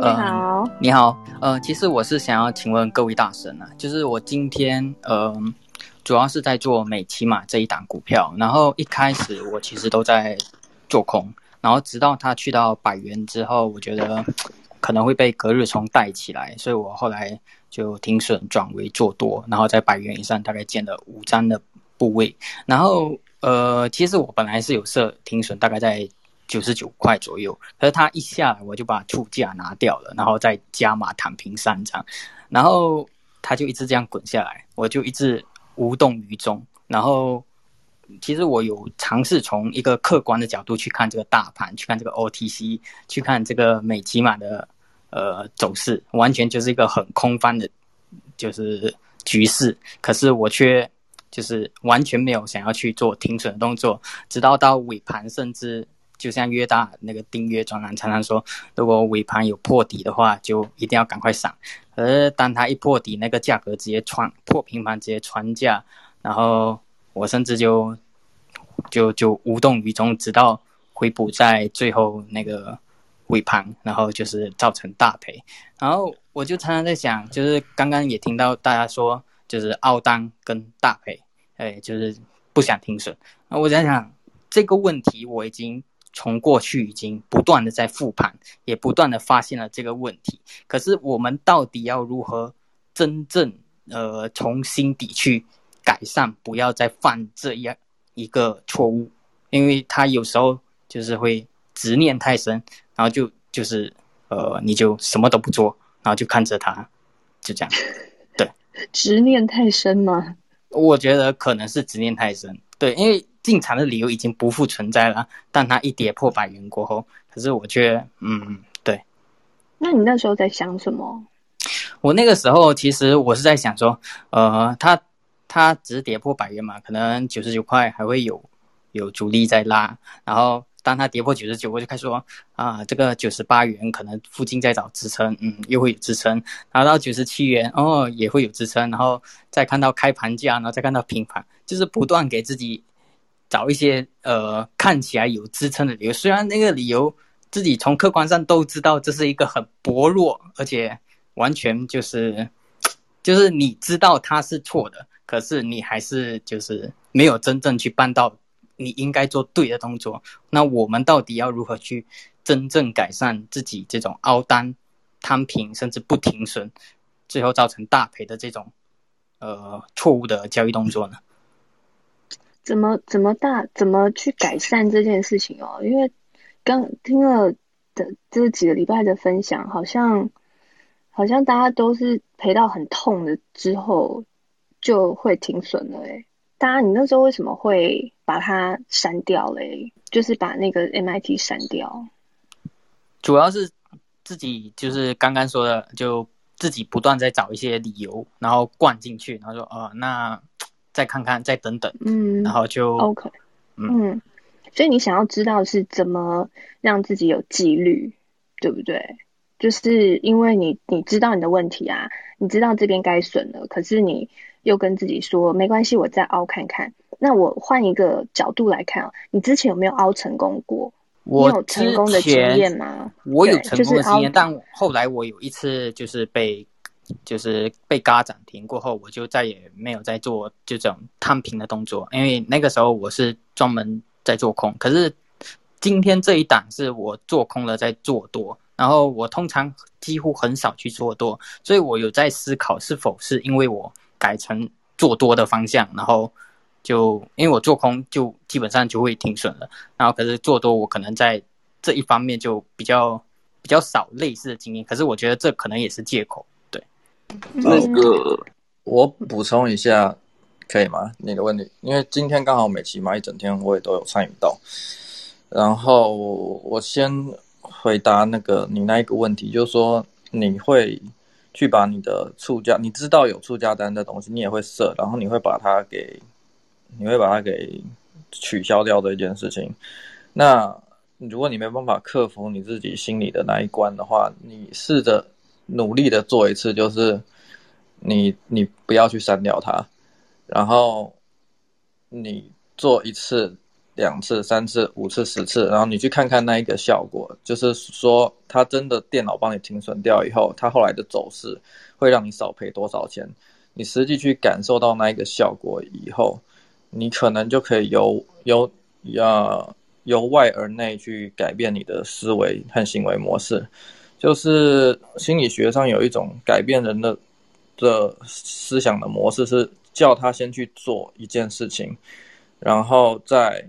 嗨，你好，呃，你好，呃，其实我是想要请问各位大神啊，就是我今天呃，主要是在做美琪玛这一档股票，然后一开始我其实都在做空，然后直到它去到百元之后，我觉得可能会被隔日冲带起来，所以我后来就停损转为做多，然后在百元以上大概建了五张的部位，然后呃，其实我本来是有设停损，大概在。九十九块左右，可是它一下来，我就把出价拿掉了，然后再加码躺平三张，然后它就一直这样滚下来，我就一直无动于衷。然后其实我有尝试从一个客观的角度去看这个大盘，去看这个 OTC，去看这个美琪玛的呃走势，完全就是一个很空方的，就是局势。可是我却就是完全没有想要去做停损的动作，直到到尾盘，甚至。就像约大那个订阅专栏常常说，如果尾盘有破底的话，就一定要赶快上。而当它一破底，那个价格直接穿破平盘，直接穿价，然后我甚至就就就无动于衷，直到回补在最后那个尾盘，然后就是造成大赔。然后我就常常在想，就是刚刚也听到大家说，就是澳单跟大赔，哎，就是不想停损。那我在想这个问题，我已经。从过去已经不断的在复盘，也不断的发现了这个问题。可是我们到底要如何真正呃从心底去改善，不要再犯这样一个错误？因为他有时候就是会执念太深，然后就就是呃你就什么都不做，然后就看着他就这样。对，执念太深吗？我觉得可能是执念太深。对，因为。进场的理由已经不复存在了，但它一跌破百元过后，可是我却嗯，对。那你那时候在想什么？我那个时候其实我是在想说，呃，它它只是跌破百元嘛，可能九十九块还会有有主力在拉，然后当它跌破九十九，我就开始说啊，这个九十八元可能附近在找支撑，嗯，又会有支撑，然后到九十七元哦也会有支撑，然后再看到开盘价，然后再看到平盘，就是不断给自己。找一些呃看起来有支撑的理由，虽然那个理由自己从客观上都知道这是一个很薄弱，而且完全就是就是你知道它是错的，可是你还是就是没有真正去办到你应该做对的动作。那我们到底要如何去真正改善自己这种凹单、摊平甚至不停损，最后造成大赔的这种呃错误的交易动作呢？怎么怎么大怎么去改善这件事情哦？因为刚听了的这几个礼拜的分享，好像好像大家都是赔到很痛的之后就会停损了诶。大家你那时候为什么会把它删掉嘞？就是把那个 MIT 删掉。主要是自己就是刚刚说的，就自己不断在找一些理由，然后灌进去，然后说哦、那。再看看，再等等，嗯，然后就 OK，嗯，嗯，所以你想要知道是怎么让自己有纪律，对不对？就是因为你你知道你的问题啊，你知道这边该损了，可是你又跟自己说没关系，我再凹看看。那我换一个角度来看啊，你之前有没有凹成功过？我你有成功的经验吗？我有成功的经验，就是，但后来我有一次就是被。就是被嘎涨停过后，我就再也没有再做这种摊平的动作，因为那个时候我是专门在做空。可是今天这一档是我做空了在做多，然后我通常几乎很少去做多，所以我有在思考是否是因为我改成做多的方向，然后就因为我做空就基本上就会停损了，然后可是做多我可能在这一方面就比较比较少类似的经验，可是我觉得这可能也是借口。那个，我补充一下，可以吗？你的问题，因为今天刚好美琪嘛一整天我也都有参与到，然后我先回答那个你那一个问题，就是说你会去把你的促价，你知道有促价单的东西，你也会设，然后你会把它给，你会把它给取消掉的一件事情。那如果你没办法克服你自己心里的那一关的话，你试着。努力的做一次，就是你你不要去删掉它，然后你做一次，两次、三次、五次、十次，然后你去看看那一个效果，就是说它真的电脑帮你停损掉以后，它后来的走势会让你少赔多少钱？你实际去感受到那一个效果以后，你可能就可以由由要由外而内去改变你的思维和行为模式。就是心理学上有一种改变人的的思想的模式，是叫他先去做一件事情，然后再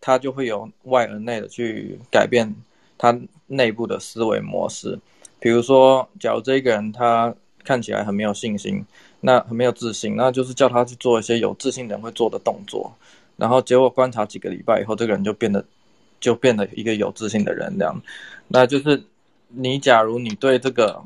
他就会由外而内的去改变他内部的思维模式。比如说，假如这个人他看起来很没有信心，那很没有自信，那就是叫他去做一些有自信人会做的动作，然后结果观察几个礼拜以后，这个人就变得就变得一个有自信的人，这样，那就是。你假如你对这个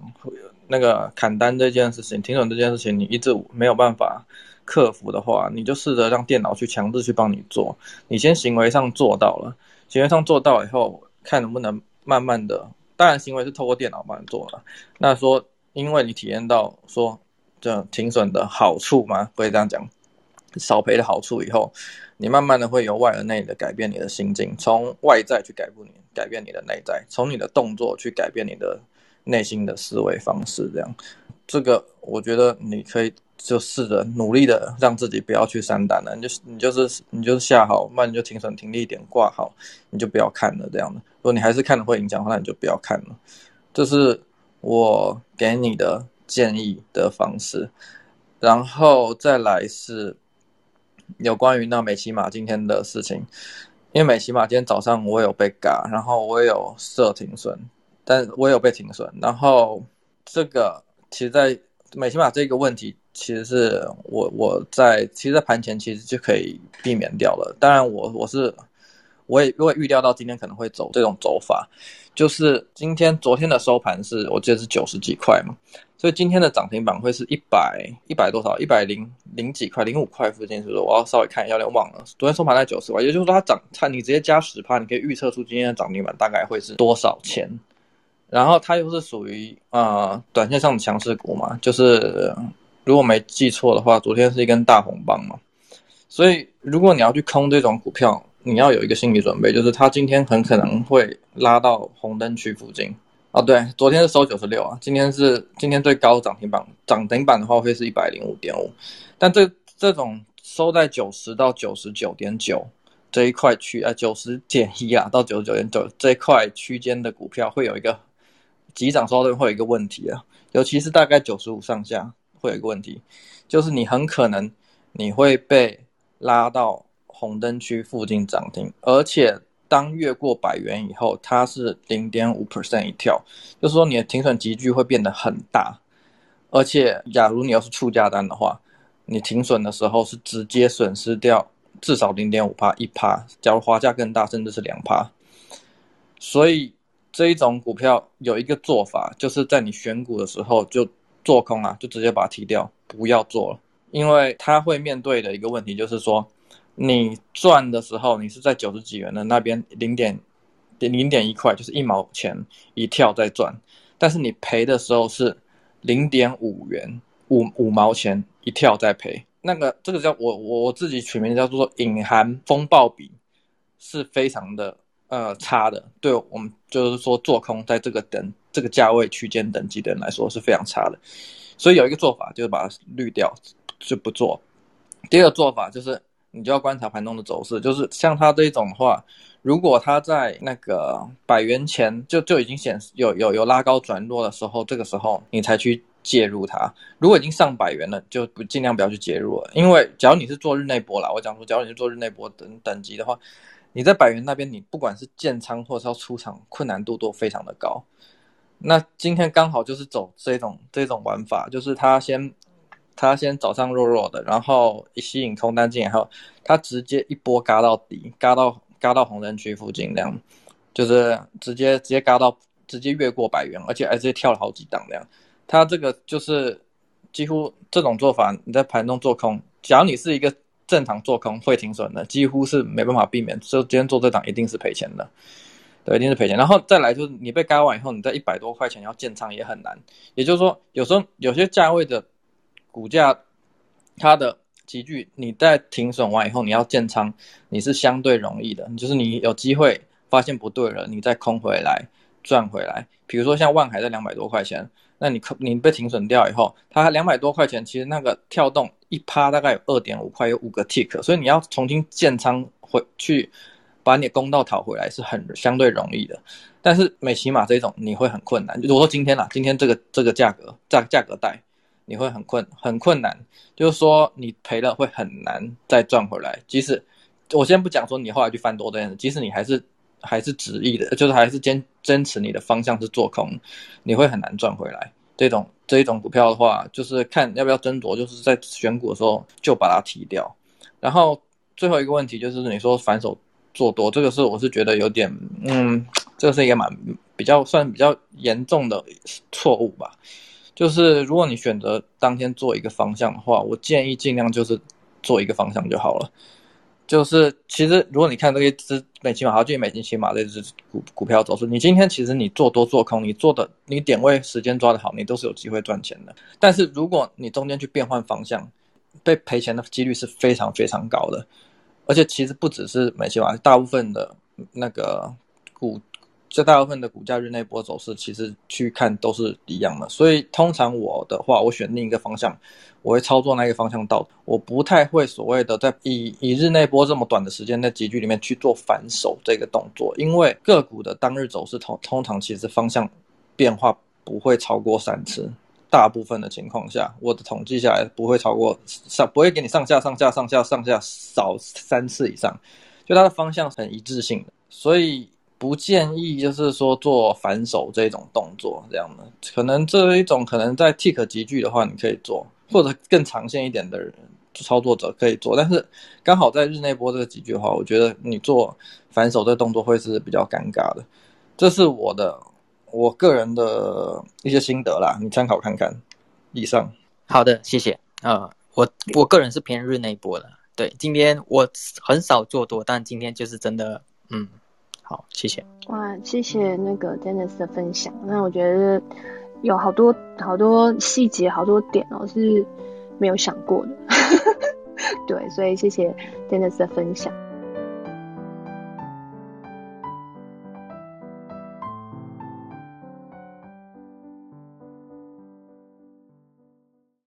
那个砍单这件事情、停损这件事情，你一直没有办法克服的话，你就试着让电脑去强制去帮你做。你先行为上做到了，行为上做到以后，看能不能慢慢的。当然，行为是透过电脑帮你做了。那说，因为你体验到说这停损的好处嘛，可以这样讲，少赔的好处以后，你慢慢的会由外而内的改变你的心境，从外在去改变你。改变你的内在，从你的动作去改变你的内心的思维方式，这样，这个我觉得你可以就试着努力的让自己不要去删单了，你就你就是你就是下好，慢你就停损停利点挂好，你就不要看了这样的。如果你还是看了会影响的话，那你就不要看了。这是我给你的建议的方式，然后再来是有关于那美琪玛今天的事情。因为美琪玛今天早上我有被嘎，然后我也有设停损，但我也有被停损。然后这个其实，在美琪玛这个问题，其实是我我在其实，在盘前其实就可以避免掉了。当然我，我我是我也我也预料到今天可能会走这种走法，就是今天昨天的收盘是我记得是九十几块嘛。所以今天的涨停板会是一百一百多少？一百零零几块，零五块附近，是不是？我要稍微看一下，有点忘了。昨天收盘在九十块，也就是说它涨，它你直接加十趴，你可以预测出今天的涨停板大概会是多少钱。然后它又是属于呃短线上的强势股嘛，就是如果没记错的话，昨天是一根大红棒嘛。所以如果你要去空这种股票，你要有一个心理准备，就是它今天很可能会拉到红灯区附近。哦，对，昨天是收九十六啊，今天是今天最高涨停板，涨停板的话会是一百零五点五，但这这种收在九十到九十九点九这一块区啊，九十点一啊到九十九点九这一块区间的股票会有一个急涨收的会有一个问题啊，尤其是大概九十五上下会有一个问题，就是你很可能你会被拉到红灯区附近涨停，而且。当越过百元以后，它是零点五 percent 一跳，就是说你的停损级距会变得很大，而且假如你要是出价单的话，你停损的时候是直接损失掉至少零点五趴一趴，假如滑价更大，甚至是两趴。所以这一种股票有一个做法，就是在你选股的时候就做空啊，就直接把它踢掉，不要做了，因为它会面对的一个问题就是说。你赚的时候，你是在九十几元的那边零点零点一块，就是一毛钱一跳在赚；但是你赔的时候是零点五元五五毛钱一跳在赔。那个这个叫我我我自己取名叫做隐含风暴比，是非常的呃差的。对我们就是说做空在这个等这个价位区间等级的人来说是非常差的。所以有一个做法就是把它滤掉，就不做。第二个做法就是。你就要观察盘中的走势，就是像它这种的话，如果它在那个百元前就就已经显示有有有拉高转弱的时候，这个时候你才去介入它。如果已经上百元了，就不尽量不要去介入了，因为假如你是做日内波啦，我讲说，假如你是做日内波等等级的话，你在百元那边，你不管是建仓或是要出场，困难度都非常的高。那今天刚好就是走这种这种玩法，就是它先。他先早上弱弱的，然后一吸引空单进来后，他直接一波嘎到底，嘎到嘎到红灯区附近，这样就是直接直接嘎到直接越过百元，而且还直接跳了好几档这样。他这个就是几乎这种做法，你在盘中做空，假如你是一个正常做空会停损的，几乎是没办法避免，就今天做这档一定是赔钱的，对，一定是赔钱。然后再来就是你被嘎完以后，你在一百多块钱要建仓也很难，也就是说有时候有些价位的。股价它的集聚，你在停损完以后，你要建仓，你是相对容易的，就是你有机会发现不对了，你再空回来赚回来。比如说像万海在两百多块钱，那你你被停损掉以后，它两百多块钱，其实那个跳动一趴大概有二点五块，有五个 tick，所以你要重新建仓回去，把你的公道讨回来是很相对容易的。但是美骑马这种你会很困难。如果说今天啦，今天这个这个价格价价格带。你会很困很困难，就是说你赔了会很难再赚回来。即使我先不讲说你后来去翻多这件事，即使你还是还是执意的，就是还是坚坚持你的方向是做空，你会很难赚回来。这种这一种股票的话，就是看要不要斟酌，就是在选股的时候就把它提掉。然后最后一个问题就是你说反手做多，这个是我是觉得有点，嗯，这个是一个蛮比较算比较严重的错误吧。就是如果你选择当天做一个方向的话，我建议尽量就是做一个方向就好了。就是其实如果你看这一支美琪马，好，就美琪玛这只股股票走势，你今天其实你做多做空，你做的你点位时间抓得好，你都是有机会赚钱的。但是如果你中间去变换方向，被赔钱的几率是非常非常高的。而且其实不只是美琪马，大部分的那个股。这大部分的股价日内波走势，其实去看都是一样的。所以通常我的话，我选另一个方向，我会操作那个方向到。我不太会所谓的在以以日内波这么短的时间在级距里面去做反手这个动作，因为个股的当日走势通通常其实方向变化不会超过三次。大部分的情况下，我的统计下来不会超过上，不会给你上下上下上下上下少三次以上，就它的方向很一致性的，所以。不建议就是说做反手这种动作，这样的可能这一种可能在 tick 级距的话，你可以做，或者更长线一点的人操作者可以做，但是刚好在日内波这个集聚的话，我觉得你做反手这个动作会是比较尴尬的。这是我的我个人的一些心得啦，你参考看看。以上，好的，谢谢。呃，我我个人是偏日内波的，对，今天我很少做多，但今天就是真的，嗯。好，谢谢。哇，谢谢那个 Dennis 的分享。那我觉得有好多好多细节，好多点哦，是没有想过的。对，所以谢谢 Dennis 的分享。